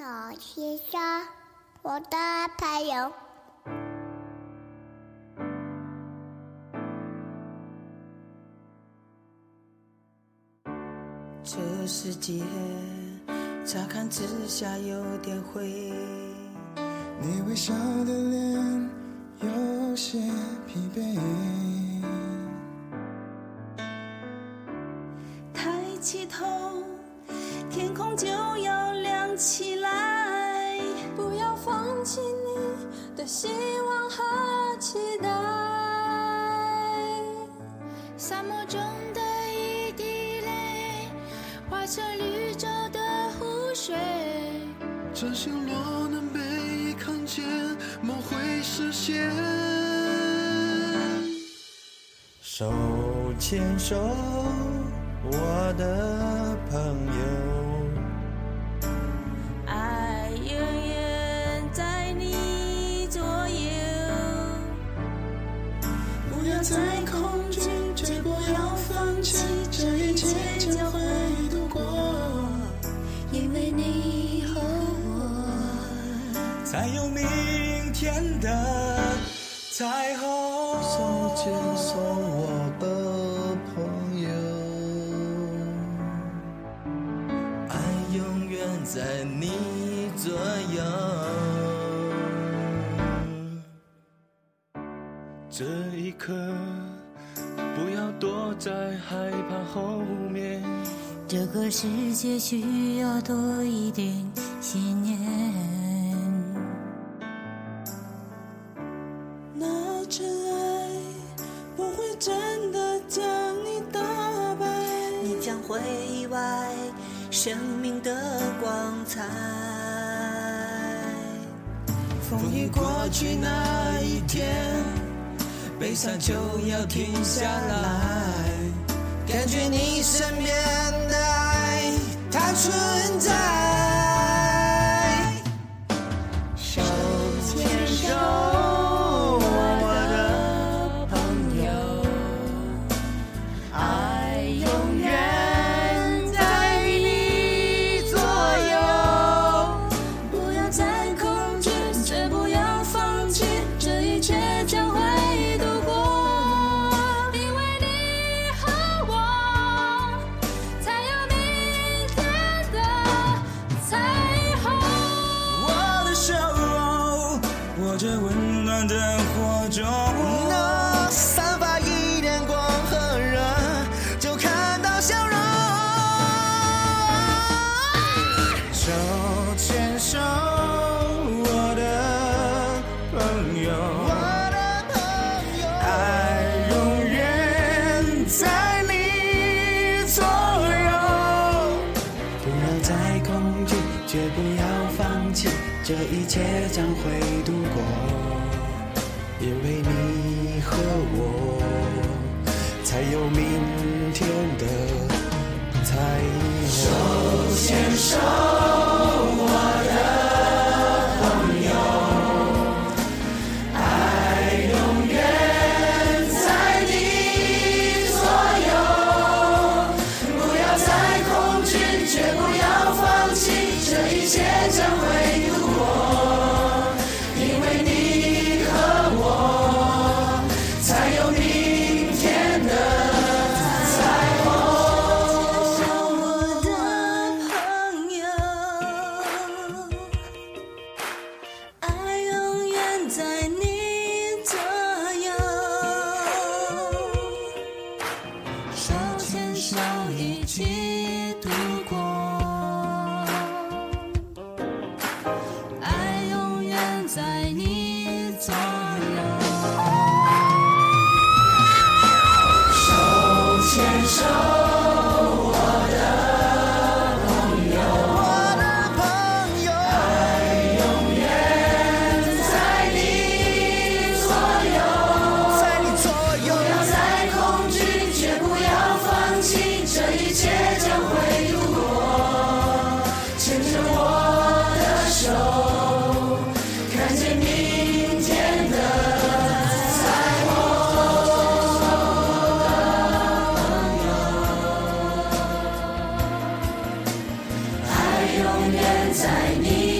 手牵手，我的朋友。这世界乍看之下有点灰，你微笑的脸有些疲惫。抬起头，天空就要亮起来。希望和期待。沙漠中的一滴泪，化成绿洲的湖水。真心若能被看见，梦会实现。手牵手，我的朋友。不要再恐惧，绝不要放弃，这一切将会度过。因为你和我，才有明天的彩虹。手牵手，我的朋友，爱永远在你左右。这一刻，不要躲在害怕后面。这个世界需要多一点信念。那真爱不会真的将你打败。你将会意外生命的光彩。风雨过去那一天，悲伤就要停下来，感觉你身边的爱它存在。这一切将会度过。因为你和我，才有明天的彩虹。手牵手。永远在你